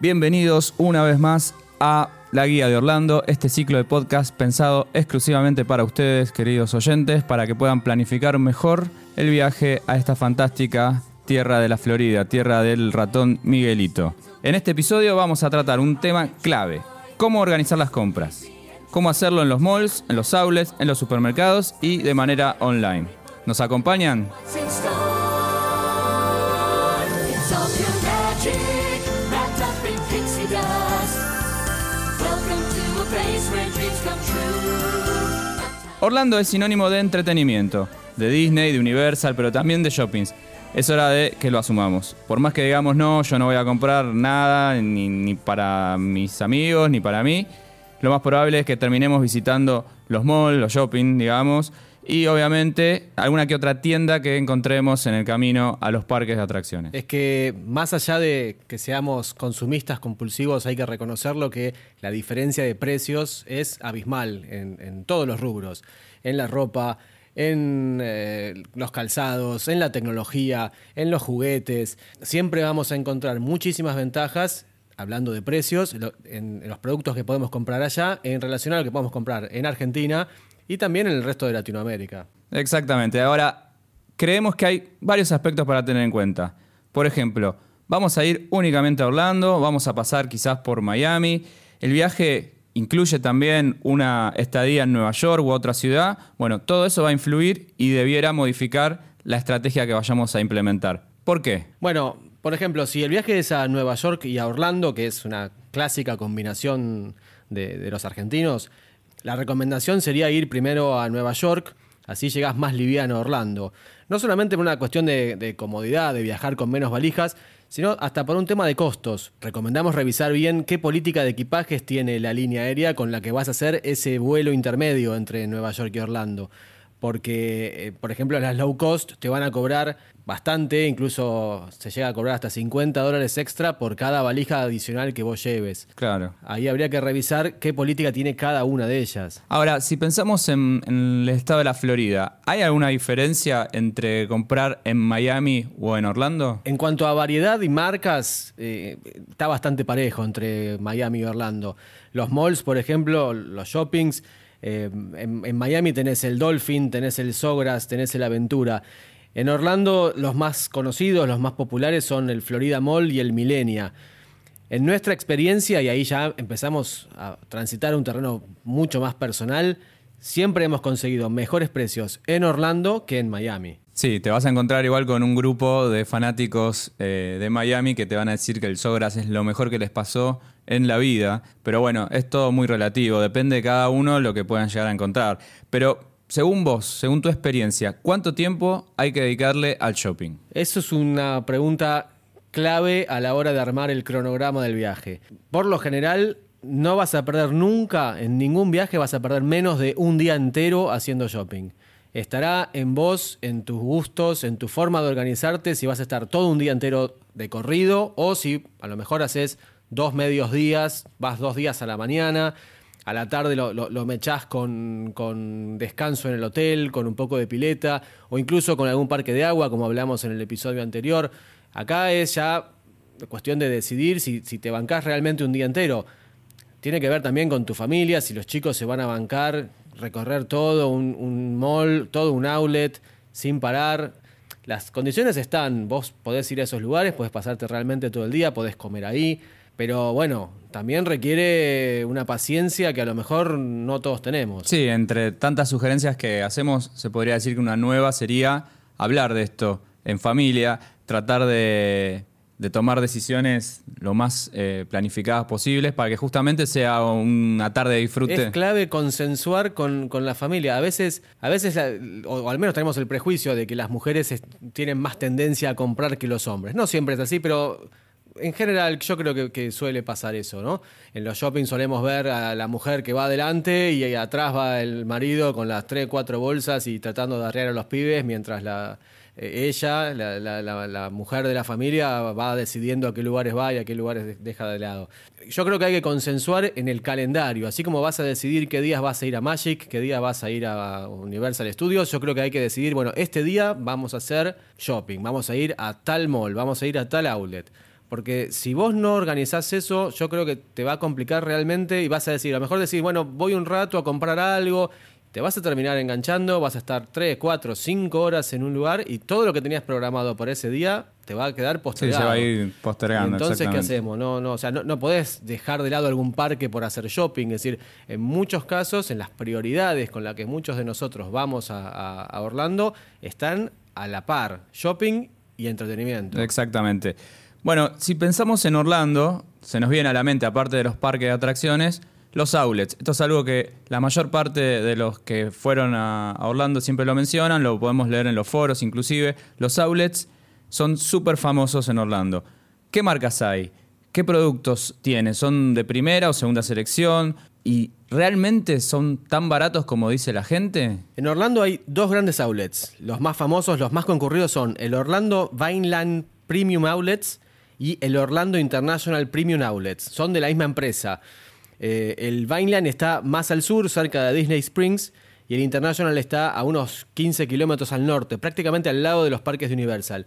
Bienvenidos una vez más a La Guía de Orlando, este ciclo de podcast pensado exclusivamente para ustedes, queridos oyentes, para que puedan planificar mejor el viaje a esta fantástica tierra de la Florida, tierra del ratón Miguelito. En este episodio vamos a tratar un tema clave, cómo organizar las compras, cómo hacerlo en los malls, en los outlets, en los supermercados y de manera online. ¿Nos acompañan? Orlando es sinónimo de entretenimiento, de Disney, de Universal, pero también de shoppings. Es hora de que lo asumamos. Por más que digamos no, yo no voy a comprar nada, ni, para mis amigos, ni para mí, lo más probable es que terminemos visitando los malls, los shopping, digamos, y obviamente alguna que otra tienda que encontremos en el camino a los parques de atracciones. Es que más allá de que seamos consumistas compulsivos, hay que reconocerlo que la diferencia de precios es abismal en, todos los rubros, en la ropa, en eh, los calzados, en la tecnología, en los juguetes. Siempre vamos a encontrar muchísimas ventajas hablando de precios, en los productos que podemos comprar allá en relación a lo que podemos comprar en Argentina y también en el resto de Latinoamérica. Exactamente. Ahora, creemos que hay varios aspectos para tener en cuenta. Por ejemplo, vamos a ir únicamente a Orlando, vamos a pasar quizás por Miami. El viaje incluye también una estadía en Nueva York u otra ciudad. Bueno, todo eso va a influir y debiera modificar la estrategia que vayamos a implementar. ¿Por qué? Bueno, por ejemplo, si el viaje es a Nueva York y a Orlando, que es una clásica combinación de, de los argentinos, la recomendación sería ir primero a Nueva York, así llegas más liviano a Orlando. No solamente por una cuestión de, comodidad, de viajar con menos valijas, sino hasta por un tema de costos. Recomendamos revisar bien qué política de equipajes tiene la línea aérea con la que vas a hacer ese vuelo intermedio entre Nueva York y Orlando. Porque, eh, por ejemplo, las low cost te van a cobrar bastante, incluso se llega a cobrar hasta 50 dólares extra por cada valija adicional que vos lleves. Claro. Ahí habría que revisar qué política tiene cada una de ellas. Ahora, si pensamos en, el estado de la Florida, ¿hay alguna diferencia entre comprar en Miami o en Orlando? En cuanto a variedad y marcas, eh, está bastante parejo entre Miami y Orlando. Los malls, por ejemplo, los shoppings. Eh, en, en, Miami tenés el Dolphin, tenés el Sogras, tenés el Aventura. En Orlando los más conocidos, los más populares son el Florida Mall y el Millenia. En nuestra experiencia, y ahí ya empezamos a transitar un terreno mucho más personal, siempre hemos conseguido mejores precios en Orlando que en Miami. Sí, te vas a encontrar igual con un grupo de fanáticos eh, de Miami que te van a decir que el Sogras es lo mejor que les pasó en la vida, pero bueno, es todo muy relativo, depende de cada uno lo que puedan llegar a encontrar. Pero según vos, según tu experiencia, ¿cuánto tiempo hay que dedicarle al shopping? Eso es una pregunta clave a la hora de armar el cronograma del viaje. Por lo general, no vas a perder nunca, en ningún viaje vas a perder menos de un día entero haciendo shopping. Estará en vos, en tus gustos, en tu forma de organizarte, si vas a estar todo un día entero de corrido o si a lo mejor haces dos medios días, vas dos días a la mañana, a la tarde lo, lo, mechás con, descanso en el hotel, con un poco de pileta o incluso con algún parque de agua, como hablamos en el episodio anterior. Acá es ya cuestión de decidir si, si te bancás realmente un día entero. Tiene que ver también con tu familia, si los chicos se van a bancar, recorrer todo un, un mall, todo un outlet, sin parar. Las condiciones están, vos podés ir a esos lugares, podés pasarte realmente todo el día, podés comer ahí pero bueno, también requiere una paciencia que a lo mejor no todos tenemos. Sí, entre tantas sugerencias que hacemos, se podría decir que una nueva sería hablar de esto en familia, tratar de, tomar decisiones lo más eh, planificadas posibles para que justamente sea una tarde de disfrute. Es clave consensuar con, la familia. A veces, a veces o, al menos tenemos el prejuicio de que las mujeres tienen más tendencia a comprar que los hombres. No siempre es así, pero en general yo creo que, suele pasar eso, ¿no? En los shopping solemos ver a la mujer que va adelante y atrás va el marido con las tres, cuatro bolsas y tratando de arrear a los pibes mientras la, eh, ella, la, mujer de la familia, va decidiendo a qué lugares va y a qué lugares deja de lado. Yo creo que hay que consensuar en el calendario, así como vas a decidir qué días vas a ir a Magic, qué días vas a ir a Universal Studios, yo creo que hay que decidir, bueno, este día vamos a hacer shopping, vamos a ir a tal mall, vamos a ir a tal outlet Porque si vos no organizás eso, yo creo que te va a complicar realmente y vas a decir, a lo mejor decir, bueno, voy un rato a comprar algo, te vas a terminar enganchando, vas a estar 3, 4, 5 horas en un lugar y todo lo que tenías programado por ese día te va a quedar Sí, postergado. se va a ir postergando. Entonces, ¿qué hacemos? No, no, o sea, no, no podés dejar de lado algún parque por hacer shopping. Es decir, en muchos casos, en las prioridades con las que muchos de nosotros vamos a, a- a Orlando, están a la par, shopping y entretenimiento. Exactamente. Bueno, si pensamos en Orlando, se nos viene a la mente, aparte de los parques de atracciones, los outlets. Esto es algo que la mayor parte de los que fueron a, Orlando siempre lo mencionan, lo podemos leer en los foros inclusive. Los outlets son súper famosos en Orlando. ¿Qué marcas hay? ¿Qué productos tiene? ¿Son de primera o segunda selección? ¿Y realmente son tan baratos como dice la gente? En Orlando hay dos grandes outlets. Los más famosos, los más concurridos son el Orlando Vineland Premium Outlets y el Orlando International Premium Outlets. Son de la misma empresa. Eh, el Vineland está más al sur, cerca de Disney Springs, y el International está a unos 15 kilómetros al norte, prácticamente al lado de los parques de Universal.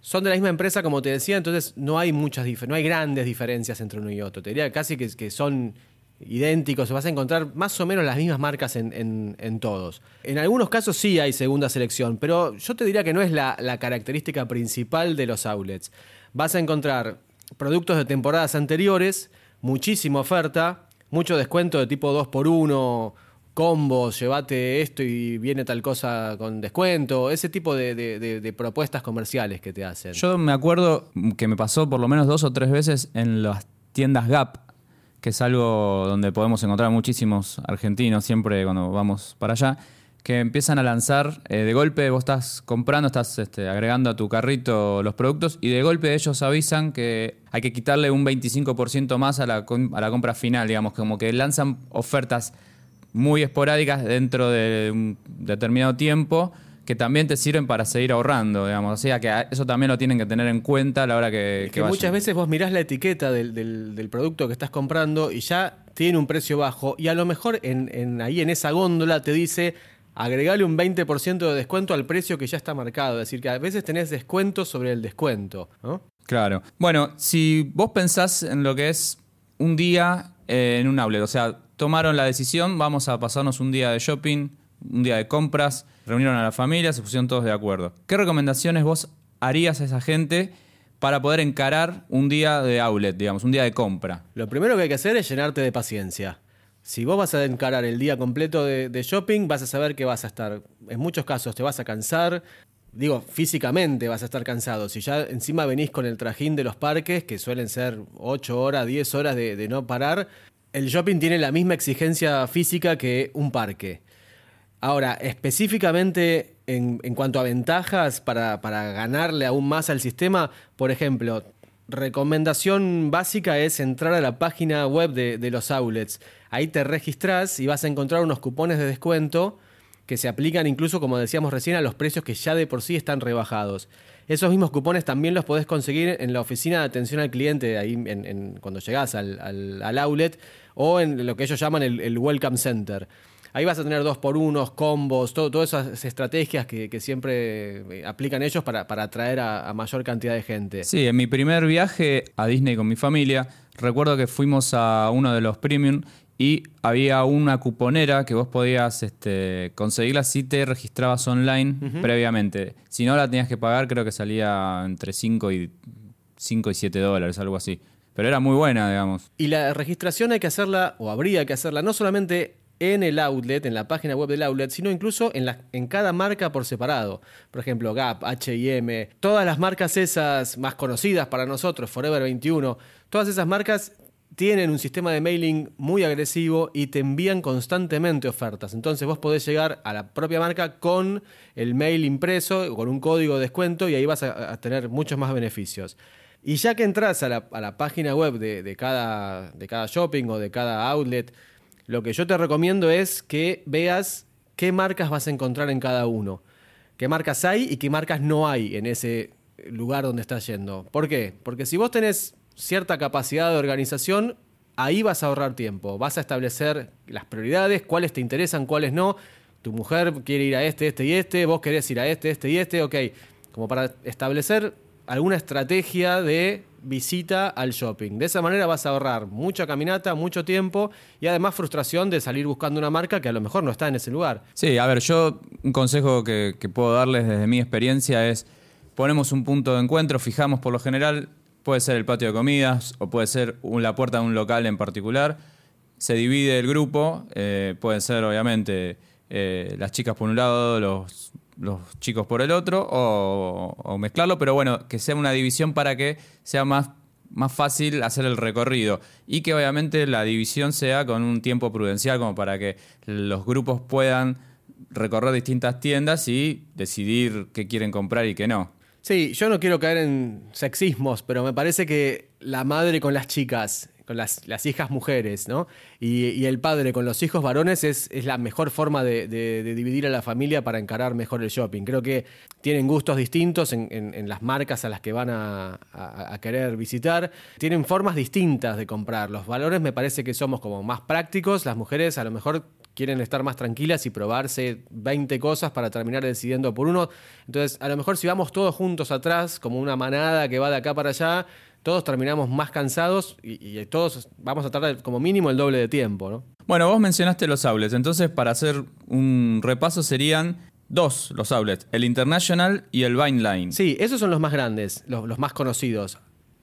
Son de la misma empresa, como te decía, entonces no hay muchas no hay grandes diferencias entre uno y otro. Te diría casi que, son idénticos, vas a encontrar más o menos las mismas marcas en, todos. En algunos casos sí hay segunda selección, pero yo te diría que no es la característica principal de los outlets. Vas a encontrar productos de temporadas anteriores, muchísima oferta, mucho descuento de tipo 2x1, combos, llévate esto y viene tal cosa con descuento, ese tipo de, de- propuestas comerciales que te hacen. Yo me acuerdo que me pasó por lo menos dos o tres veces en las tiendas Gap, que es algo donde podemos encontrar muchísimos argentinos siempre cuando vamos para allá, que empiezan a lanzar, eh, de golpe vos estás comprando, estás este, agregando a tu carrito los productos y de golpe ellos avisan que hay que quitarle un 25% más a la, a la compra final, digamos, como que lanzan ofertas muy esporádicas dentro de un determinado tiempo que también te sirven para seguir ahorrando, digamos. O sea que eso también lo tienen que tener en cuenta a la hora que, Es que muchas veces vos mirás la etiqueta del, del- del producto que estás comprando y ya tiene un precio bajo y a lo mejor en, en- ahí en esa góndola te dice agregale un 20% de descuento al precio que ya está marcado. Es decir, que a veces tenés descuento sobre el descuento. ¿no? Claro. Bueno, si vos pensás en lo que es un día eh, en un outlet, o sea, tomaron la decisión, vamos a pasarnos un día de shopping, un día de compras, reunieron a la familia, se pusieron todos de acuerdo. ¿Qué recomendaciones vos harías a esa gente para poder encarar un día de outlet, digamos, un día de compra? Lo primero que hay que hacer es llenarte de paciencia. Si vos vas a encarar el día completo de, shopping, vas a saber que vas a estar, en muchos casos te vas a cansar, digo, físicamente vas a estar cansado. Si ya encima venís con el trajín de los parques, que suelen ser 8 horas, 10 horas de, de no parar, el shopping tiene la misma exigencia física que un parque. Ahora, específicamente en, en cuanto a ventajas para, para ganarle aún más al sistema, por ejemplo, recomendación básica es entrar a la página web de, los outlets. Ahí te registrás y vas a encontrar unos cupones de descuento que se aplican incluso, como decíamos recién, a los precios que ya de por sí están rebajados. Esos mismos cupones también los podés conseguir en la oficina de atención al cliente, ahí en- en- cuando llegás al, outlet, o en lo que ellos llaman el Welcome Center. Ahí vas a tener dos por unos, combos, todo- todas esas estrategias que, que siempre eh, aplican ellos para, para atraer a, a mayor cantidad de gente. Sí, en mi primer viaje a Disney con mi familia, recuerdo que fuimos a uno de los premium y había una cuponera que vos podías este, conseguirla si te registrabas online previamente. Si no la tenías que pagar, creo que salía entre 5 y, 5 y 7 dólares, algo así. Pero era muy buena, digamos. Y la registración hay que hacerla, o habría que hacerla, no solamente en el outlet, en la página web del outlet, sino incluso en, la- en cada marca por separado. Por ejemplo, Gap, HM, todas las marcas esas más conocidas para nosotros, Forever 21, todas esas marcas tienen un sistema de mailing muy agresivo y te envían constantemente ofertas. Entonces vos podés llegar a la propia marca con el mail impreso, con un código de descuento y ahí vas a, a tener muchos más beneficios. Y ya que entras a la, a la página web de, de cada, de cada shopping o de cada outlet, lo que yo te recomiendo es que veas qué marcas vas a encontrar en cada uno. Qué marcas hay y qué marcas no hay en ese lugar donde estás yendo. ¿Por qué? Porque si vos tenés cierta capacidad de organización, ahí vas a ahorrar tiempo. Vas a establecer las prioridades, cuáles te interesan, cuáles no. Tu mujer quiere ir a este, este y este, vos querés ir a este, este y este, ok. Como para establecer alguna estrategia de visita al shopping. De esa manera vas a ahorrar mucha caminata, mucho tiempo y además frustración de salir buscando una marca que a lo mejor no está en ese lugar. Sí, a ver, yo un consejo que, puedo darles desde mi experiencia es ponemos un punto de encuentro, fijamos por lo general, puede ser el patio de comidas o puede ser la puerta de un local en particular, se divide el grupo, eh, pueden ser obviamente eh, las chicas por un lado, los, los chicos por el otro, o, o mezclarlo, pero bueno, que sea una división para que sea más, más fácil hacer el recorrido y que obviamente la división sea con un tiempo prudencial como para que los grupos puedan recorrer distintas tiendas y decidir qué quieren comprar y qué no. Sí, yo no quiero caer en sexismos, pero me parece que la madre con las chicas, con las, hijas mujeres, ¿no? Y, el padre con los hijos varones es, la mejor forma de, dividir a la familia para encarar mejor el shopping. Creo que tienen gustos distintos en las marcas a las que van a, a- a querer visitar. Tienen formas distintas de comprar. Los valores me parece que somos como más prácticos. Las mujeres a lo mejor quieren estar más tranquilas y probarse 20 cosas para terminar decidiendo por uno. Entonces, a lo mejor si vamos todos juntos atrás, como una manada que va de acá para allá, todos terminamos más cansados y, y todos vamos a tardar como mínimo el doble de tiempo, ¿no? Bueno, vos mencionaste los outlets, entonces para hacer un repaso serían dos los outlets, el International y el Vineline. Sí, esos son los más grandes, los, los más conocidos.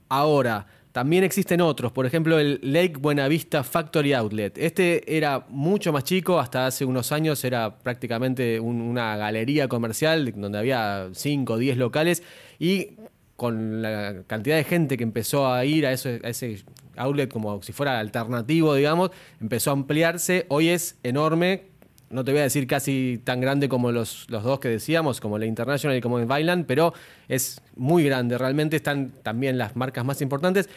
Ahora, también existen otros, por ejemplo el Lake Buenavista Factory Outlet. Este era mucho más chico, hasta hace unos años era prácticamente un- una galería comercial donde había 5 o 10 locales y con la cantidad de gente que empezó a ir a, ese- a ese outlet como si fuera alternativo, digamos, empezó a ampliarse. Hoy es enorme, no te voy a decir casi tan grande como los, los dos que decíamos, como la International y como el Vineland, pero es muy grande. Realmente están también las marcas más importantes.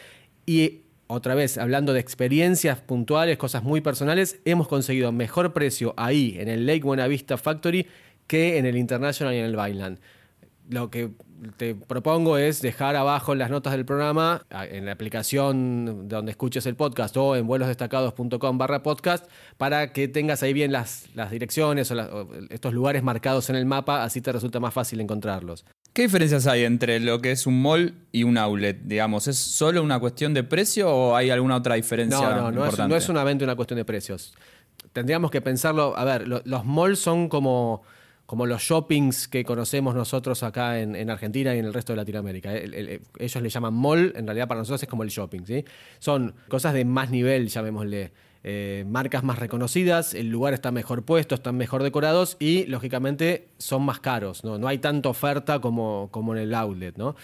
Y otra vez, hablando de experiencias puntuales, cosas muy personales, hemos conseguido mejor precio ahí, en el Lake Buenavista Factory, que en el International y en el Vineland. Lo que te propongo es dejar abajo en las notas del programa, en la aplicación donde escuches el podcast o en vuelosdestacados.com barra podcast, para que tengas ahí bien las, las direcciones o, la- o estos lugares marcados en el mapa, así te resulta más fácil encontrarlos. ¿Qué diferencias hay entre lo que es un mall y un outlet? Digamos, ¿es solo una cuestión de precio o hay alguna otra diferencia No, no, no es, no es una venta una cuestión de precios. Tendríamos que pensarlo, a ver, lo- los malls son como, como los shoppings que conocemos nosotros acá en, en Argentina y en el resto de Latinoamérica. El- el- el- ellos le llaman mall, en realidad para nosotros es como el shopping. Son cosas de más nivel, llamémosle. eh, marcas más reconocidas, el lugar está mejor puesto, están mejor decorados y lógicamente son más caros, ¿no? No hay tanta oferta como, como en el outlet, ¿no?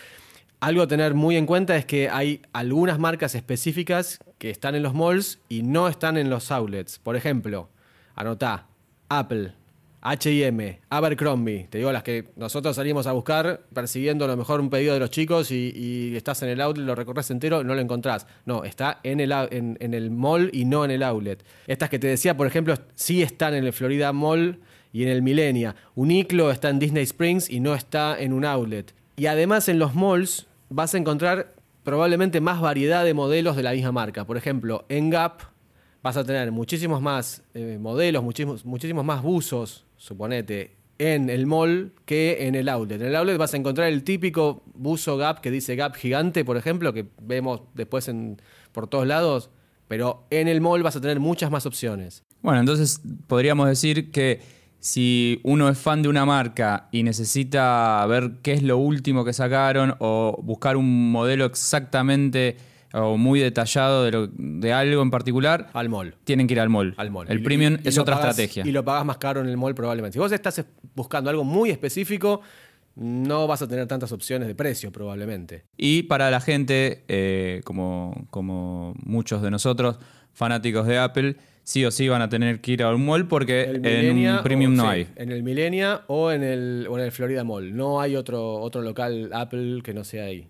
Algo a tener muy en cuenta es que hay algunas marcas específicas que están en los malls y no están en los outlets. Por ejemplo, anotá, Apple, H&M, Abercrombie, te digo las que nosotros salimos a buscar persiguiendo a lo mejor un pedido de los chicos y, estás en el outlet, lo recorres entero, no lo encontrás. No, está en el, en, el mall y no en el outlet. Estas que te decía, por ejemplo, sí están en el Florida Mall y en el Millenia. Uniqlo está en Disney Springs y no está en un outlet. Y además en los malls vas a encontrar probablemente más variedad de modelos de la misma marca. Por ejemplo, en Gap vas a tener muchísimos más eh, modelos, muchísimos, muchísimos más buzos, suponete, en el mall que en el outlet. En el outlet vas a encontrar el típico buzo Gap que dice Gap gigante, por ejemplo, que vemos después en, por todos lados, pero en el mall vas a tener muchas más opciones. Bueno, entonces podríamos decir que si uno es fan de una marca y necesita ver qué es lo último que sacaron o buscar un modelo exactamente o muy detallado de, lo- de algo en particular, Al mall. tienen que ir al mall. Al mall. El Y- premium y es otra estrategia. Y lo pagas más caro en el mall probablemente. Si vos estás es- buscando algo muy específico, no vas a tener tantas opciones de precio probablemente. Y para la gente, eh, como, como muchos de nosotros, fanáticos de Apple, sí o sí van a tener que ir a un mall porque en un premium o- no sí, hay. En el Millenia o en el, o en el Florida Mall. No hay otro, otro local Apple que no sea ahí.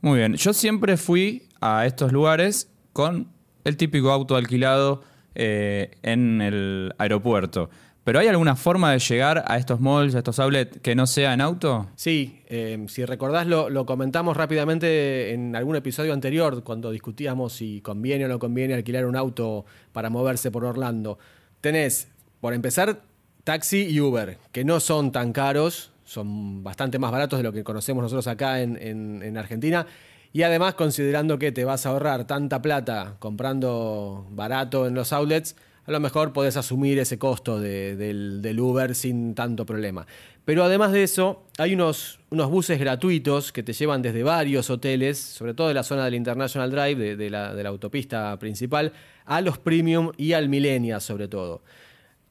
Muy bien, yo siempre fui a estos lugares con el típico auto alquilado eh, en el aeropuerto. ¿Pero hay alguna forma de llegar a estos malls, a estos outlets, que no sea en auto? Sí, eh, si recordás, lo, comentamos rápidamente en algún episodio anterior, cuando discutíamos si conviene o no conviene alquilar un auto para moverse por Orlando. Tenés, por empezar, taxi y Uber, que no son tan caros, son bastante más baratos de lo que conocemos nosotros acá en Argentina. Y además, considerando que te vas a ahorrar tanta plata comprando barato en los outlets, a lo mejor podés asumir ese costo del, Uber sin tanto problema. Pero además de eso, hay unos, buses gratuitos que te llevan desde varios hoteles, sobre todo de la zona del International Drive, de, la, de la, autopista principal, a los Premium y al Millennia sobre todo.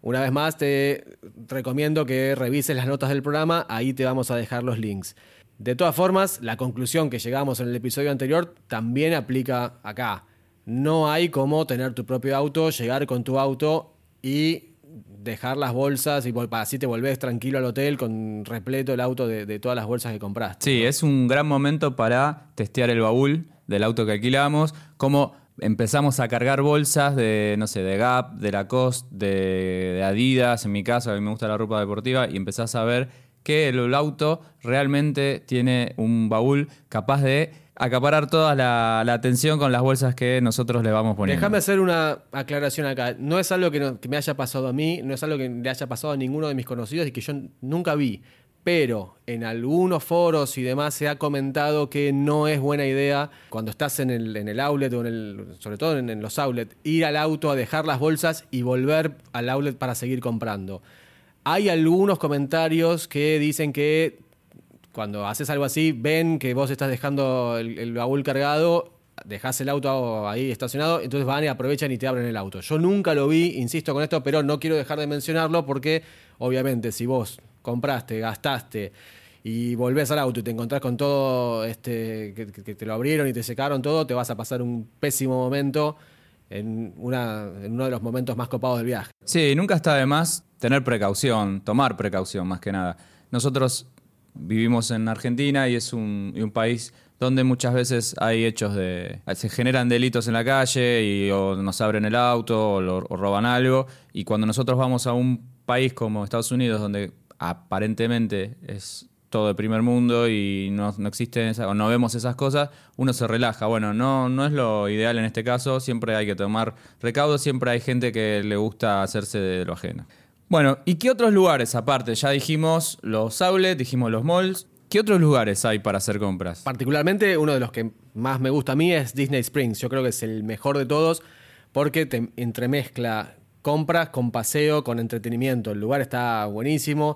Una vez más, te recomiendo que revises las notas del programa, ahí te vamos a dejar los links. De todas formas, la conclusión que llegamos en el episodio anterior también aplica acá. No hay como tener tu propio auto, llegar con tu auto y dejar las bolsas y así te volvés tranquilo al hotel con repleto el auto de, todas las bolsas que compraste. Sí, es un gran momento para testear el baúl del auto que alquilamos, como empezamos a cargar bolsas de, no sé, de Gap, de Lacoste, de, de Adidas, en mi caso, a mí me gusta la ropa deportiva, y empezás a ver que el auto realmente tiene un baúl capaz de acaparar toda la, atención con las bolsas que nosotros le vamos poniendo. Déjame hacer una aclaración acá. No es algo que, me haya pasado a mí, no es algo que le haya pasado a ninguno de mis conocidos y que yo nunca vi. Pero en algunos foros y demás se ha comentado que no es buena idea cuando estás en el, en el outlet o en el, sobre todo en, en los outlets, ir al auto a dejar las bolsas y volver al outlet para seguir comprando. Hay algunos comentarios que dicen que cuando haces algo así, ven que vos estás dejando el, baúl cargado, dejas el auto ahí estacionado, entonces van y aprovechan y te abren el auto. Yo nunca lo vi, insisto con esto, pero no quiero dejar de mencionarlo porque obviamente si vos compraste, gastaste y volvés al auto y te encontrás con todo, este, que, te lo abrieron y te secaron todo, te vas a pasar un pésimo momento en, uno de los momentos más copados del viaje. Sí, nunca está de más tener precaución, tomar precaución más que nada. Nosotros vivimos en Argentina y es un, país donde muchas veces hay hechos de... se generan delitos en la calle y o nos abren el auto o, roban algo. Y cuando nosotros vamos a un país como Estados Unidos, donde aparentemente es todo de primer mundo y no, no existen o no vemos esas cosas, uno se relaja. Bueno, no, no es lo ideal en este caso, siempre hay que tomar recaudo, siempre hay gente que le gusta hacerse de lo ajeno. Bueno, ¿y qué otros lugares aparte? Ya dijimos los outlets, dijimos los malls. ¿Qué otros lugares hay para hacer compras? Particularmente uno de los que más me gusta a mí es Disney Springs. Yo creo que es el mejor de todos porque te entremezcla compras con paseo, con entretenimiento. El lugar está buenísimo.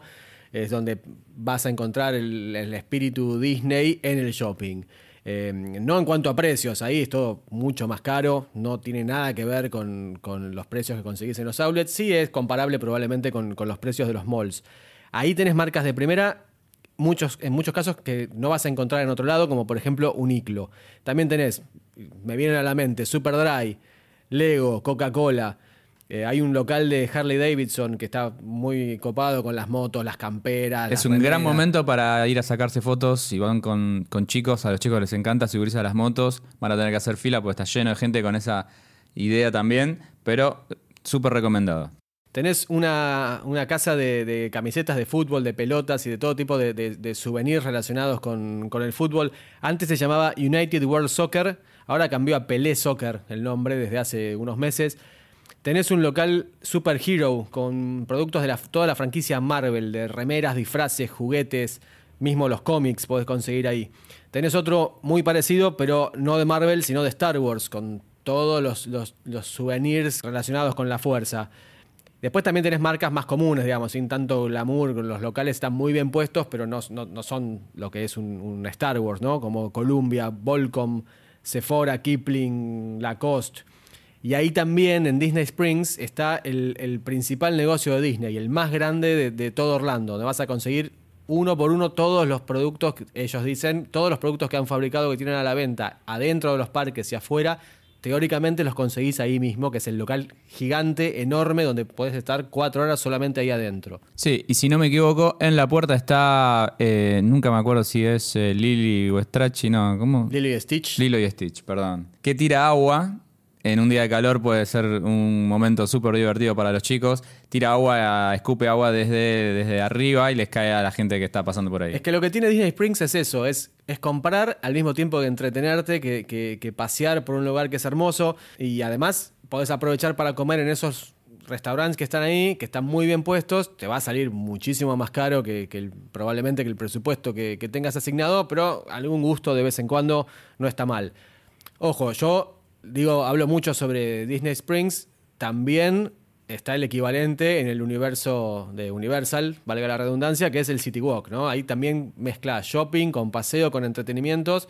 Es donde vas a encontrar el, espíritu Disney en el shopping. Em, no en cuanto a precios, ahí es todo mucho más caro, no tiene nada que ver con, los precios que conseguís en los outlets, sí es comparable probablemente con, los precios de los malls. Ahí tenés marcas de primera, muchos, en muchos casos que no vas a encontrar en otro lado, como por ejemplo Uniclo. También tenés, me vienen a la mente, Superdry, Lego, Coca-Cola. Eh, hay un local de Harley Davidson que está muy copado con las motos, las camperas. Es un gran momento para ir a sacarse fotos. Si van con, chicos, a los chicos les encanta subirse a las motos. Van a tener que hacer fila porque está lleno de gente con esa idea también. Pero súper recomendado. Tenés una, casa de, camisetas de fútbol, de pelotas y de todo tipo de, de souvenirs relacionados con, con, el fútbol. Antes se llamaba United World Soccer, ahora cambió a Pelé Soccer el nombre desde hace unos meses. Tenés un local superhero con productos de toda la franquicia Marvel, de remeras, disfraces, juguetes, mismo los cómics podés conseguir ahí. Tenés otro muy parecido, pero no de Marvel, sino de Star Wars, con todos los, souvenirs relacionados con la fuerza. Después también tenés marcas más comunes, digamos, sin tanto glamour. Los locales están muy bien puestos, pero no, son lo que es un, un, Star Wars, ¿no? Como Columbia, Volcom, Sephora, Kipling, Lacoste. Y ahí también en Disney Springs está el, principal negocio de Disney, el más grande de, todo Orlando, donde vas a conseguir uno por uno todos los productos, ellos dicen, todos los productos que han fabricado que tienen a la venta adentro de los parques y afuera, teóricamente los conseguís ahí mismo, que es el local gigante, enorme, donde puedes estar cuatro horas solamente ahí adentro. Sí, y si no me equivoco, en la puerta está, eh, nunca me acuerdo si es eh, Lily o Strachy, no, ¿cómo? Lily y Stitch. Lilo y Stitch, perdón. Que tira agua en un día de calor puede ser un momento súper divertido para los chicos. Tira agua, escupe agua desde, desde arriba y les cae a la gente que está pasando por ahí. Es que lo que tiene Disney Springs es eso, es, es comprar al mismo tiempo que entretenerte, que, pasear por un lugar que es hermoso y además podés aprovechar para comer en esos restaurantes que están ahí, que están muy bien puestos, te va a salir muchísimo más caro que, que el- probablemente que el presupuesto que, que tengas asignado, pero algún gusto de vez en cuando no está mal. Ojo, yo digo, hablo mucho sobre Disney Springs, también está el equivalente en el universo de Universal, valga la redundancia, que es el City Walk, ¿no? Ahí también mezcla shopping con paseo, con entretenimientos.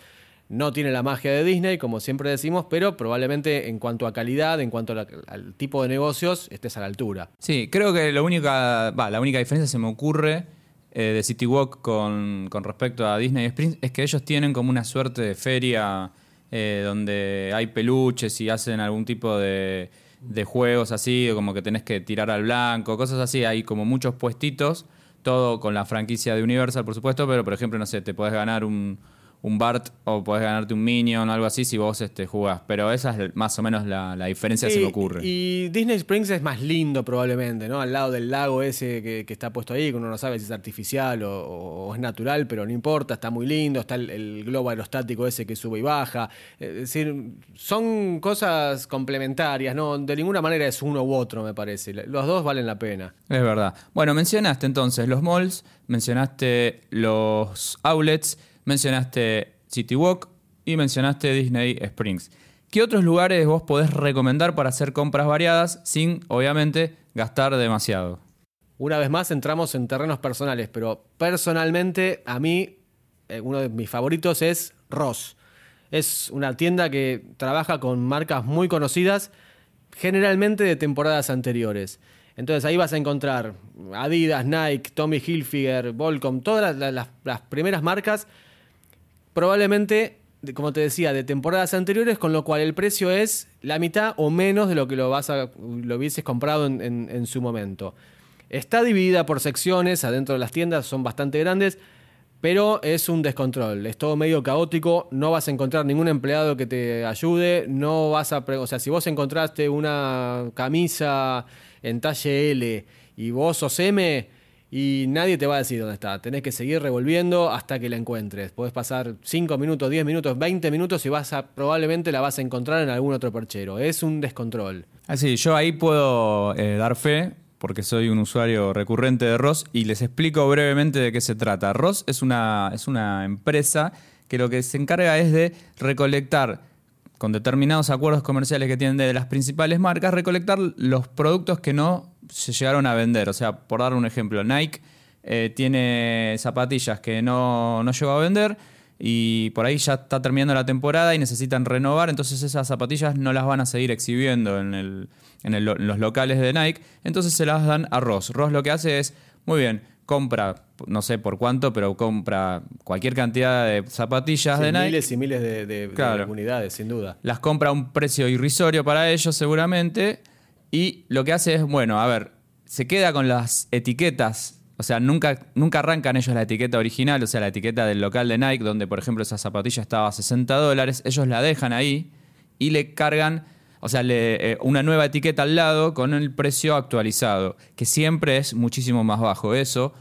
No tiene la magia de Disney, como siempre decimos, pero probablemente en cuanto a calidad, en cuanto la- al tipo de negocios, estés a la altura. Sí, creo que la única, va, la única diferencia se me ocurre eh, de City Walk con, con respecto a Disney Springs es que ellos tienen como una suerte de feria eh, donde hay peluches y hacen algún tipo de, de juegos así, como que tenés que tirar al blanco, cosas así. Hay como muchos puestitos, todo con la franquicia de Universal, por supuesto, pero por ejemplo, no sé, te podés ganar un, un Bart o podés ganarte un Minion o algo así si vos este, jugás. Pero esa es más o menos la, la diferencia que se me ocurre. Y Disney Springs es más lindo probablemente, ¿no? Al lado del lago ese que, que está puesto ahí, que uno no sabe si es artificial o, o es natural, pero no importa, está muy lindo, está el, el globo aerostático ese que sube y baja. Es decir, son cosas complementarias, ¿no? De ninguna manera es uno u otro, me parece. Los dos valen la pena. Es verdad. Bueno, mencionaste entonces los malls, mencionaste los outlets, mencionaste City Walk y mencionaste Disney Springs. ¿Qué otros lugares vos podés recomendar para hacer compras variadas sin, obviamente, gastar demasiado? Una vez más entramos en terrenos personales, pero personalmente a mí eh, uno de mis favoritos es Ross. Es una tienda que trabaja con marcas muy conocidas, generalmente de temporadas anteriores. Entonces ahí vas a encontrar Adidas, Nike, Tommy Hilfiger, Volcom, todas las, las- las primeras marcas, probablemente, como te decía, de temporadas anteriores, con lo cual el precio es la mitad o menos de lo que lo, vas a, lo hubieses comprado en, en- en su momento. Está dividida por secciones, adentro de las tiendas son bastante grandes, pero es un descontrol, es todo medio caótico, no vas a encontrar ningún empleado que te ayude, no vas a, o sea, si vos encontraste una camisa en talle L y vos sos M y nadie te va a decir dónde está, tenés que seguir revolviendo hasta que la encuentres. Podés pasar 5 minutos, 10 minutos, 20 minutos y vas a probablemente la vas a encontrar en algún otro perchero. Es un descontrol. Así, yo ahí puedo eh, dar fe, porque soy un usuario recurrente de Ross, y les explico brevemente de qué se trata. Ross es una, es una empresa que lo que se encarga es de recolectar, con determinados acuerdos comerciales que tienen de las principales marcas, recolectar los productos que no se llegaron a vender. O sea, por dar un ejemplo, Nike eh, tiene zapatillas que no, no llegó a vender y por ahí ya está terminando la temporada y necesitan renovar, entonces esas zapatillas no las van a seguir exhibiendo en, el- en el- en los locales de Nike, entonces se las dan a Ross. Ross lo que hace es, muy bien, compra, no sé por cuánto, pero compra cualquier cantidad de zapatillas Sí, de Nike. miles y miles de, de- unidades, sin duda. Las compra a un precio irrisorio para ellos seguramente. Y lo que hace es, bueno, a ver, se queda con las etiquetas. O sea, nunca, nunca arrancan ellos la etiqueta original, o sea, la etiqueta del local de Nike, donde por ejemplo esa zapatilla estaba a 60 dólares. Ellos la dejan ahí y le cargan, o sea, le- eh, una nueva etiqueta al lado con el precio actualizado, que siempre es muchísimo más bajo. Eso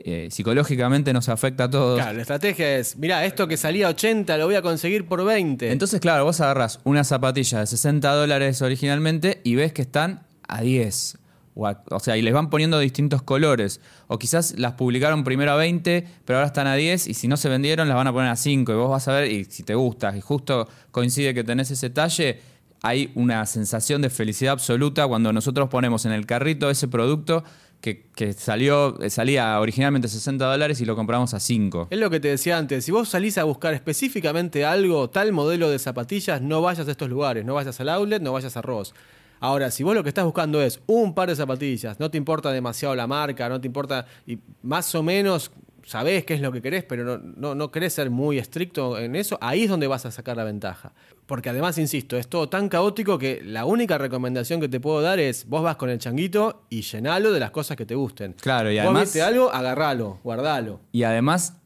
eh, psicológicamente nos afecta a todos. Claro, la estrategia es, mira, esto que salía a 80 lo voy a conseguir por 20. Entonces, claro, vos agarrás una zapatilla de 60 dólares originalmente y ves que están a 10. O, a- o sea, y les van poniendo distintos colores. O quizás las publicaron primero a 20, pero ahora están a 10 y si no se vendieron las van a poner a 5 y vos vas a ver y si te gusta y justo coincide que tenés ese talle, hay una sensación de felicidad absoluta cuando nosotros ponemos en el carrito ese producto que, salió, salía originalmente 60 dólares y lo compramos a 5. Es lo que te decía antes, si vos salís a buscar específicamente algo, tal modelo de zapatillas, no vayas a estos lugares, no vayas al outlet, no vayas a Ross. Ahora, si vos lo que estás buscando es un par de zapatillas, no te importa demasiado la marca, no te importa, y más o menos sabés qué es lo que querés, pero no, no, no querés ser muy estricto en eso, ahí es donde vas a sacar la ventaja. Porque además, insisto, es todo tan caótico que la única recomendación que te puedo dar es, vos vas con el changuito y llenalo de las cosas que te gusten. Claro, y vos además- viste algo, agarralo, guardalo. Y además,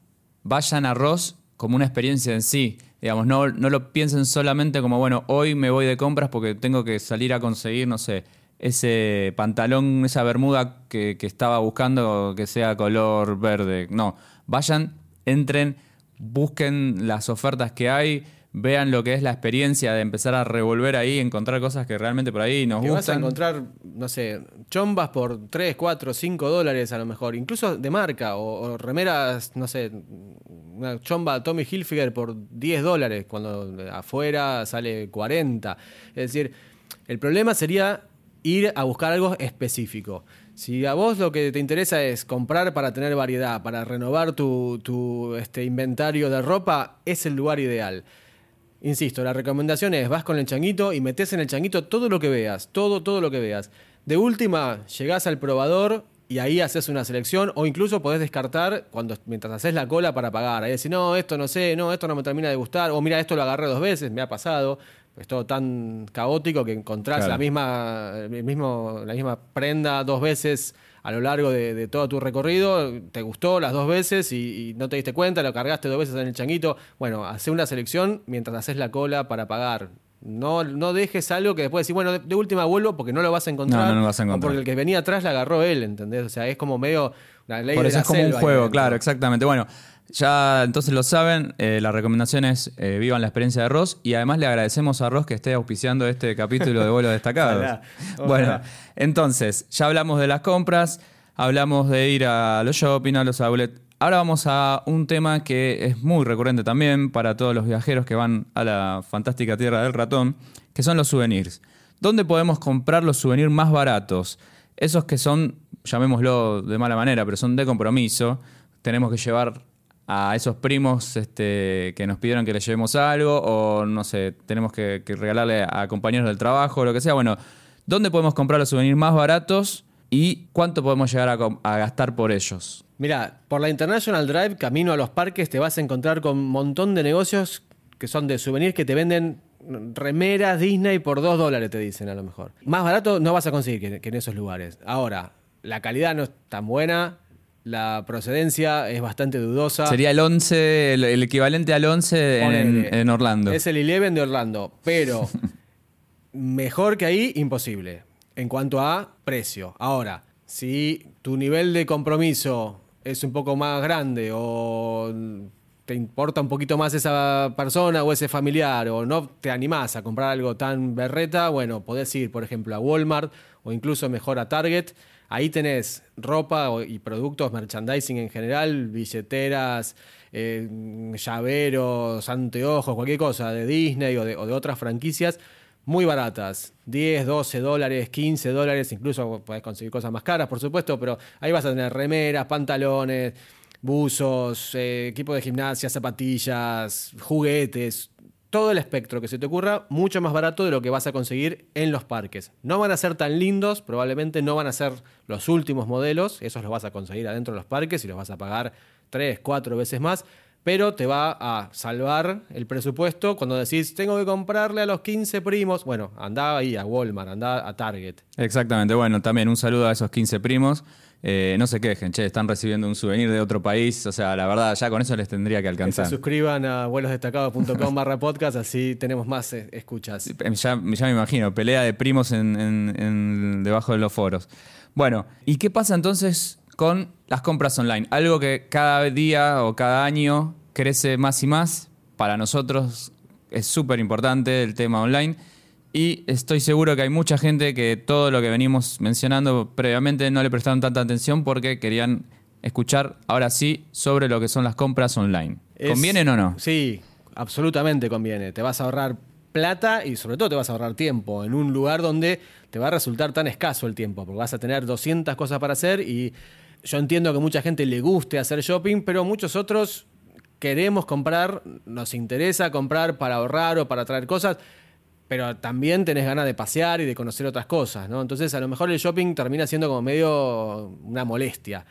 vayan a Ross como una experiencia en sí. Digamos, no, no lo piensen solamente como, bueno, hoy me voy de compras porque tengo que salir a conseguir, no sé, ese pantalón, esa bermuda que, que estaba buscando que sea color verde. No, vayan, entren, busquen las ofertas que hay, vean lo que es la experiencia de empezar a revolver ahí, encontrar cosas que realmente por ahí nos Que vas a gustan. encontrar, no sé, chombas por 3, 4, 5 dólares a lo mejor, incluso de marca, o, o remeras, no sé, una chomba Tommy Hilfiger por 10 dólares, cuando afuera sale 40. Es decir, el problema sería ir a buscar algo específico. Si a vos lo que te interesa es comprar para tener variedad, para renovar tu, este, inventario de ropa, es el lugar ideal. Insisto, la recomendación es, vas con el changuito y metes en el changuito todo lo que veas, todo, todo lo que veas. De última, llegás al probador y ahí haces una selección o incluso podés descartar cuando mientras haces la cola para pagar. Ahí decís, no, esto no sé, no, esto no me termina de gustar, o mira, esto lo agarré dos veces, me ha pasado. Es todo tan caótico que encontrás Claro. la, misma, el mismo, la misma prenda dos veces a lo largo de, de todo tu recorrido, te gustó las dos veces y, y no te diste cuenta, lo cargaste dos veces en el changuito. Bueno, hace una selección mientras haces la cola para pagar. No, no dejes algo que después decís, bueno, de, de última vuelvo porque no lo vas a encontrar. No, no lo vas a encontrar. porque el que venía atrás la agarró él, ¿entendés? O sea, es como medio la ley Por de eso la es como un selva juego, claro, exactamente. Bueno, ya entonces lo saben, eh, la recomendación es eh, vivan la experiencia de Ross y además le agradecemos a Ross que esté auspiciando este capítulo de vuelos destacados. Ojalá, ojalá. Bueno, entonces, ya hablamos de las compras, hablamos de ir a los shopping, a los outlets. Ahora vamos a un tema que es muy recurrente también para todos los viajeros que van a la fantástica tierra del ratón, que son los souvenirs. ¿Dónde podemos comprar los souvenirs más baratos? Esos que son, llamémoslo de mala manera, pero son de compromiso. Tenemos que llevar a esos primos este, que nos pidieron que les llevemos algo, o no sé, tenemos que, regalarle a compañeros del trabajo, o lo que sea. Bueno, ¿dónde podemos comprar los souvenirs más baratos y cuánto podemos llegar a, gastar por ellos? Mira, por la International Drive, camino a los parques, te vas a encontrar con un montón de negocios que son de souvenirs que te venden remeras Disney por 2 dólares, te dicen a lo mejor. Más barato no vas a conseguir que en esos lugares. Ahora, la calidad no es tan buena, la procedencia es bastante dudosa. Sería el 11, el, el equivalente al 11 en, Ponele. en Orlando. Es el Eleven de Orlando, pero mejor que ahí, imposible. En cuanto a precio. Ahora, si tu nivel de compromiso es un poco más grande o te importa un poquito más esa persona o ese familiar o no te animás a comprar algo tan berreta, bueno, podés ir, por ejemplo, a Walmart o incluso mejor a Target. Ahí tenés ropa y productos, merchandising en general, billeteras, eh, llaveros, anteojos, cualquier cosa de Disney o de, o de otras franquicias muy baratas. 10, 12 dólares, 15 dólares, incluso podés conseguir cosas más caras, por supuesto, pero ahí vas a tener remeras, pantalones, buzos, eh, equipo de gimnasia, zapatillas, juguetes, todo el espectro que se te ocurra, mucho más barato de lo que vas a conseguir en los parques. No van a ser tan lindos, probablemente no van a ser los últimos modelos, esos los vas a conseguir adentro de los parques y los vas a pagar 3, 4 veces más, pero te va a salvar el presupuesto cuando decís, tengo que comprarle a los 15 primos. Bueno, andá ahí a Walmart, andá a Target. Exactamente, bueno, también un saludo a esos 15 primos. Eh, no se quejen, che, están recibiendo un souvenir de otro país. O sea, la verdad, ya con eso les tendría que Que se alcanzar. suscriban a vuelosdestacados.com barra podcast, así tenemos más eh, escuchas. Eh, Ya, ya me imagino, pelea de primos en, en- en- debajo de los foros. Bueno, ¿y qué pasa entonces con las compras online? Algo que cada día o cada año crece más y más. Para nosotros es súper importante el tema online. Y estoy seguro que hay mucha gente que todo lo que venimos mencionando previamente no le prestaron tanta atención porque querían escuchar ahora sí sobre lo que son las compras online. Es- ¿Convienen o no? Sí, absolutamente conviene. Te vas a ahorrar plata y sobre todo te vas a ahorrar tiempo en un lugar donde te va a resultar tan escaso el tiempo, porque vas a tener 200 cosas para hacer y yo entiendo que mucha gente le guste hacer shopping, pero muchos otros queremos comprar, nos interesa comprar para ahorrar o para traer cosas. Pero también tenés ganas de pasear y de conocer otras cosas, ¿no? Entonces, a lo mejor el shopping termina siendo como medio una molestia.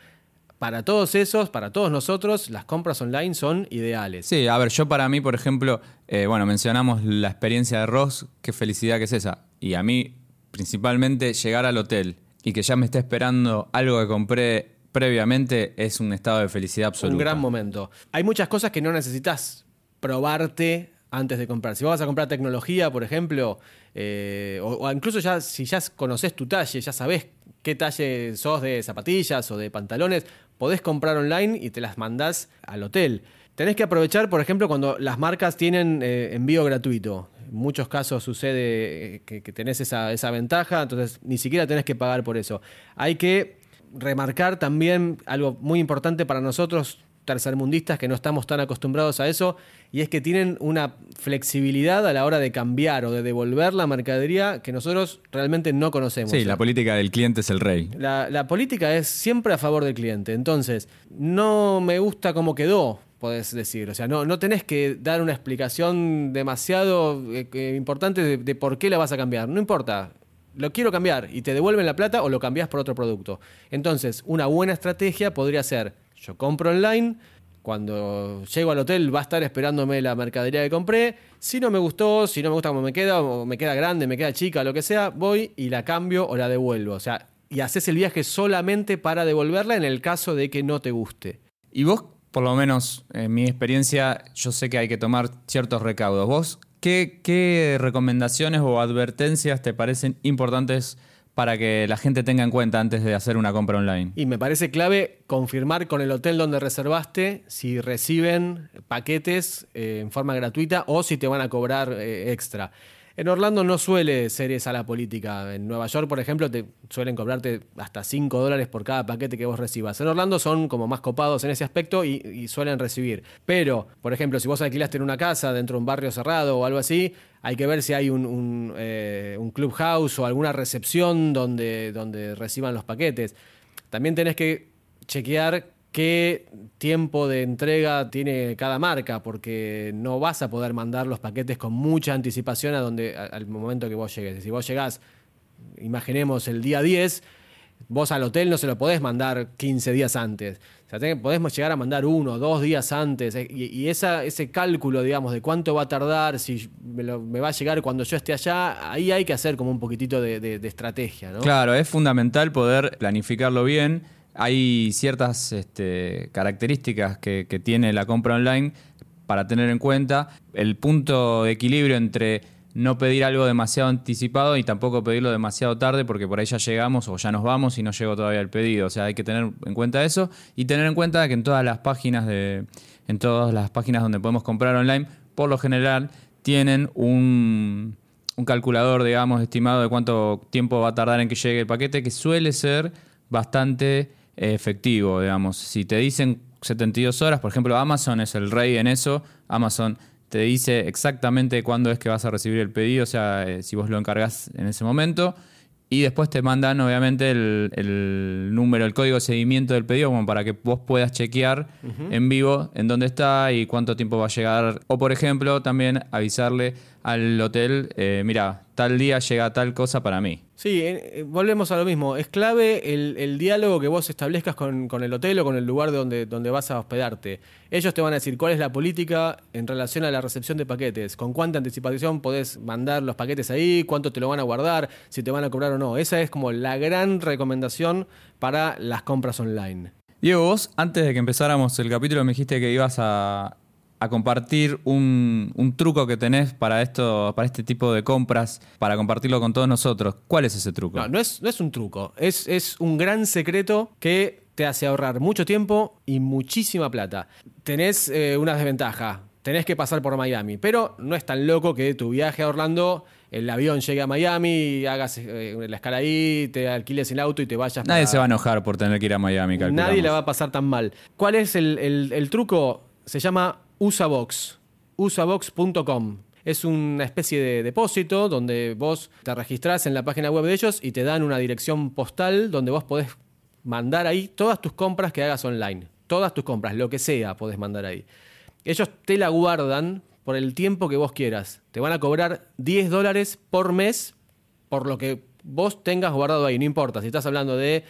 Para todos esos, para todos nosotros, las compras online son ideales. Sí, a ver, yo para mí, por ejemplo, eh, bueno, mencionamos la experiencia de Ross, qué felicidad que es esa. Y a mí, principalmente, llegar al hotel y que ya me esté esperando algo que compré previamente es un estado de felicidad absoluta. Un gran momento. Hay muchas cosas que no necesitas probarte antes de comprar. Si vas a comprar tecnología, por ejemplo, eh, o, incluso ya si ya conoces tu talle, ya sabés qué talle sos de zapatillas o de pantalones, podés comprar online y te las mandás al hotel. Tenés que aprovechar, por ejemplo, cuando las marcas tienen eh, envío gratuito. En muchos casos sucede eh, que, tenés esa ventaja, entonces ni siquiera tenés que pagar por eso. Hay que remarcar también algo muy importante para nosotros, tercermundistas, que no estamos tan acostumbrados a eso, y es que tienen una flexibilidad a la hora de cambiar o de devolver la mercadería que nosotros realmente no conocemos. Sí, la política del cliente es el rey. La, la política es siempre a favor del cliente. Entonces, no me gusta cómo quedó, podés decir. O sea, no, no tenés que dar una explicación demasiado eh, importante de, de por qué la vas a cambiar. No importa. Lo quiero cambiar y te devuelven la plata o lo cambias por otro producto. Entonces, una buena estrategia podría ser, yo compro online, cuando llego al hotel va a estar esperándome la mercadería que compré. Si no me gustó, si no me gusta cómo me queda, o me queda grande, me queda chica, lo que sea, voy y la cambio o la devuelvo. O sea, y haces el viaje solamente para devolverla en el caso de que no te guste. Y vos, por lo menos en mi experiencia, yo sé que hay que tomar ciertos recaudos. ¿Vos qué, qué recomendaciones o advertencias te parecen importantes para que la gente tenga en cuenta antes de hacer una compra online? Y me parece clave confirmar con el hotel donde reservaste si reciben paquetes eh, en forma gratuita o si te van a cobrar eh, extra. En Orlando no suele ser esa la política. En Nueva York, por ejemplo, te suelen cobrarte hasta 5 dólares por cada paquete que vos recibas. En Orlando son como más copados en ese aspecto y, suelen recibir. Pero, por ejemplo, si vos alquilaste en una casa dentro de un barrio cerrado o algo así, hay que ver si hay un, un, eh, un clubhouse o alguna recepción donde, donde reciban los paquetes. También tenés que chequear qué tiempo de entrega tiene cada marca, porque no vas a poder mandar los paquetes con mucha anticipación a donde, al momento que vos llegues. Si vos llegás, imaginemos el día 10, vos al hotel no se lo podés mandar 15 días antes. O sea, podés llegar a mandar uno, dos días antes. eh, Y, ese cálculo, digamos, de cuánto va a tardar, si me, lo- va a llegar cuando yo esté allá, ahí hay que hacer como un poquitito de, estrategia. Claro, es fundamental poder planificarlo bien. Hay ciertas este, características que, tiene la compra online para tener en cuenta. El punto de equilibrio entre no pedir algo demasiado anticipado y tampoco pedirlo demasiado tarde porque por ahí ya llegamos o ya nos vamos y no llegó todavía el pedido. O sea, hay que tener en cuenta eso y tener en cuenta que en todas las páginas de en todas las páginas donde podemos comprar online, por lo general tienen un un calculador, digamos, estimado de cuánto tiempo va a tardar en que llegue el paquete, que suele ser bastante efectivo, digamos. Si te dicen 72 horas, por ejemplo, Amazon es el rey en eso, Amazon te dice exactamente cuándo es que vas a recibir el pedido, o sea, eh, si vos lo encargas en ese momento. Y después te mandan, obviamente, el, el número, el código de seguimiento del pedido, como para que vos puedas chequear en vivo en dónde está y cuánto tiempo va a llegar. O, por ejemplo, también avisarle al hotel, eh, mira, tal día llega tal cosa para mí. Sí, eh, eh, volvemos a lo mismo. Es clave el, el diálogo que vos establezcas con, con el hotel o con el lugar de donde, donde vas a hospedarte. Ellos te van a decir cuál es la política en relación a la recepción de paquetes, con cuánta anticipación podés mandar los paquetes ahí, cuánto te lo van a guardar, si te van a cobrar o no. Esa es como la gran recomendación para las compras online. Diego, vos, antes de que empezáramos el capítulo, me dijiste que ibas a, a compartir un, un truco que tenés para, esto, para este tipo de compras, para compartirlo con todos nosotros. ¿Cuál es ese truco? No, no es, no es un truco, es, es un gran secreto que te hace ahorrar mucho tiempo y muchísima plata. Tenés eh, una desventaja, tenés que pasar por Miami, pero no es tan loco que tu viaje a Orlando, el avión llegue a Miami, hagas eh, la escala ahí, te alquiles el auto y te vayas. Nadie para- se va a enojar por tener que ir a Miami, calculamos. Nadie la va a pasar tan mal. ¿Cuál es el, el- el truco? Se llama Usabox. Usabox.com. Es una especie de depósito donde vos te registrás en la página web de ellos y te dan una dirección postal donde vos podés mandar ahí todas tus compras que hagas online. Todas tus compras, lo que sea, podés mandar ahí. Ellos te la guardan por el tiempo que vos quieras. Te van a cobrar 10 dólares por mes por lo que vos tengas guardado ahí. No importa si estás hablando de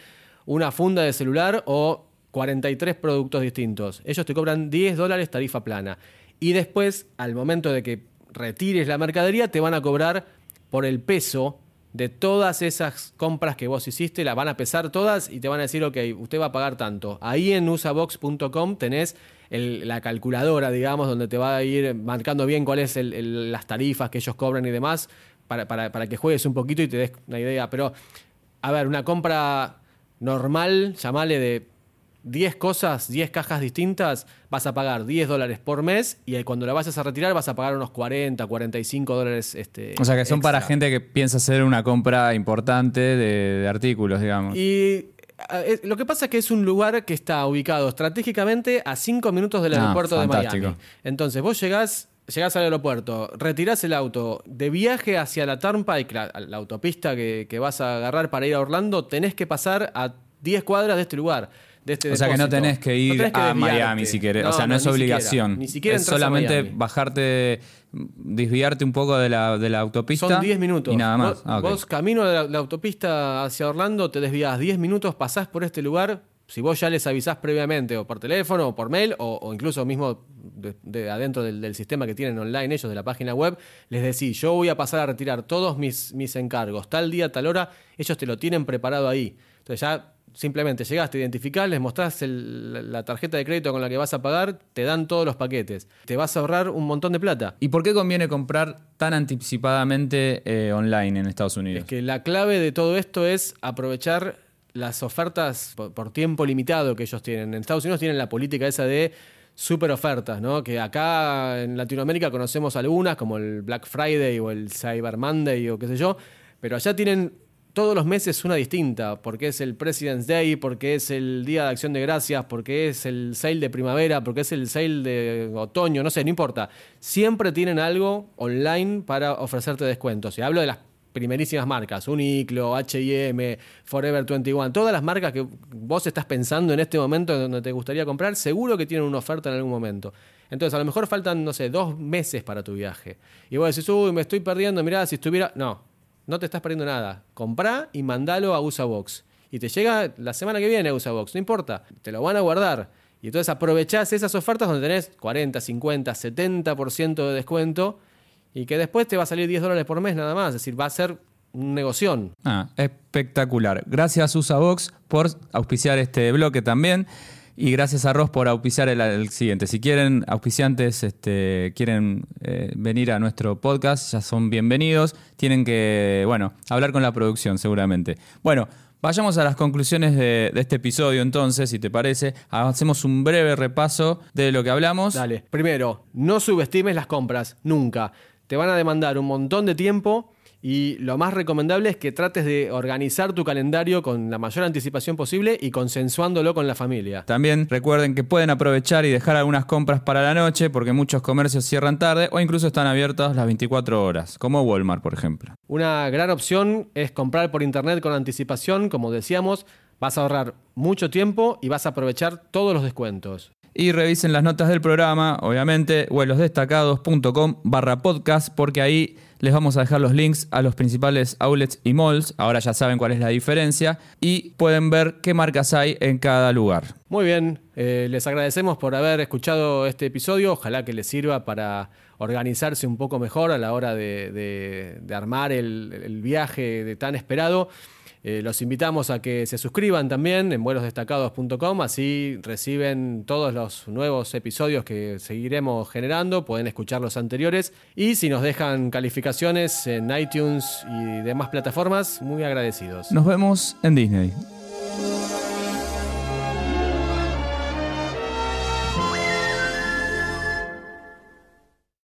una funda de celular o 43 productos distintos. Ellos te cobran 10 dólares tarifa plana. Y después, al momento de que retires la mercadería, te van a cobrar por el peso de todas esas compras que vos hiciste, las van a pesar todas y te van a decir, ok, usted va a pagar tanto. Ahí en usabox.com tenés la calculadora, digamos, donde te va a ir marcando bien cuáles son las tarifas que ellos cobran y demás, para, para- para que juegues un poquito y te des una idea. Pero, a ver, una compra normal, llamale de 10 cosas, 10 cajas distintas, vas a pagar 10 dólares por mes y cuando la vayas a retirar vas a pagar unos 40, 45 dólares. Este, O sea que son extra. para gente que piensa hacer una compra importante de, de artículos, digamos. Y lo que pasa es que es un lugar que está ubicado estratégicamente a 5 minutos del Ah, aeropuerto de. Miami. Entonces vos llegás, llegás al aeropuerto, retirás el auto, de viaje hacia la Turnpike, la, la autopista que, que vas a agarrar para ir a Orlando, tenés que pasar a 10 cuadras de este lugar. De este o sea que no tenés que ir No tenés que a desviarte. Miami si querés. o sea, no, es ni siquiera. obligación. ni siquiera es solamente bajarte, desviarte un poco de la, de la autopista. Son 10 minutos. Y nada más. Vos, Ah, vos camino de la, la autopista hacia Orlando, te desvías 10 minutos, pasás por este lugar. Si vos ya les avisás previamente, o por teléfono, o por mail, o, o incluso mismo de, de adentro del, del sistema que tienen online ellos de la página web, les decís, yo voy a pasar a retirar todos mis, mis encargos, tal día, tal hora, ellos te lo tienen preparado ahí. Entonces ya simplemente llegás, te identificás, les mostrás el- la- la tarjeta de crédito con la que vas a pagar, te dan todos los paquetes. Te vas a ahorrar un montón de plata. ¿Y por qué conviene comprar tan anticipadamente eh, online en Estados Unidos? Es que la clave de todo esto es aprovechar las ofertas por, por tiempo limitado que ellos tienen. En Estados Unidos tienen la política esa de super ofertas, ¿no? Que acá en Latinoamérica conocemos algunas, como el Black Friday o el Cyber Monday o qué sé yo, pero allá tienen todos los meses una distinta, porque es el President's Day, porque es el Día de Acción de Gracias, porque es el sale de primavera, porque es el sale de otoño, no sé, no importa. Siempre tienen algo online para ofrecerte descuentos. Y hablo de las primerísimas marcas, Uniqlo, H&M, Forever 21, todas las marcas que vos estás pensando en este momento donde te gustaría comprar, seguro que tienen una oferta en algún momento. Entonces, a lo mejor faltan, no sé, dos meses para tu viaje. Y vos decís, uy, me estoy perdiendo, mirá, si estuviera... No, no te estás perdiendo nada. Comprá y mandalo a UsaBox. Y te llega la semana que viene a UsaBox, no importa, te lo van a guardar. Y entonces aprovechás esas ofertas donde tenés 40, 50, 70% de descuento y que después te va a salir 10 dólares por mes nada más. Es decir, va a ser un negoción. Ah, espectacular. Gracias Usabox por auspiciar este bloque también. Y gracias a Ross por auspiciar el, siguiente. Si quieren, auspiciantes, este, quieren eh, venir a nuestro podcast, ya son bienvenidos. Tienen que, bueno, hablar con la producción seguramente. Bueno, vayamos a las conclusiones de este episodio entonces, si te parece. Hacemos un breve repaso de lo que hablamos. Dale. Primero, no subestimes las compras, nunca. Te van a demandar un montón de tiempo y lo más recomendable es que trates de organizar tu calendario con la mayor anticipación posible y consensuándolo con la familia. También recuerden que pueden aprovechar y dejar algunas compras para la noche porque muchos comercios cierran tarde o incluso están abiertos las 24 horas, como Walmart, por ejemplo. Una gran opción es comprar por internet con anticipación, como decíamos, vas a ahorrar mucho tiempo y vas a aprovechar todos los descuentos. Y revisen las notas del programa, obviamente, vuelosdestacados.com barra podcast, porque ahí les vamos a dejar los links a los principales outlets y malls, ahora ya saben cuál es la diferencia, y pueden ver qué marcas hay en cada lugar. Muy bien, eh, les agradecemos por haber escuchado este episodio, ojalá que les sirva para organizarse un poco mejor a la hora de, armar el, el viaje de tan esperado. Eh, los invitamos a que se suscriban también en vuelosdestacados.com, así reciben todos los nuevos episodios que seguiremos generando, pueden escuchar los anteriores y si nos dejan calificaciones en iTunes y demás plataformas, muy agradecidos. Nos vemos en Disney.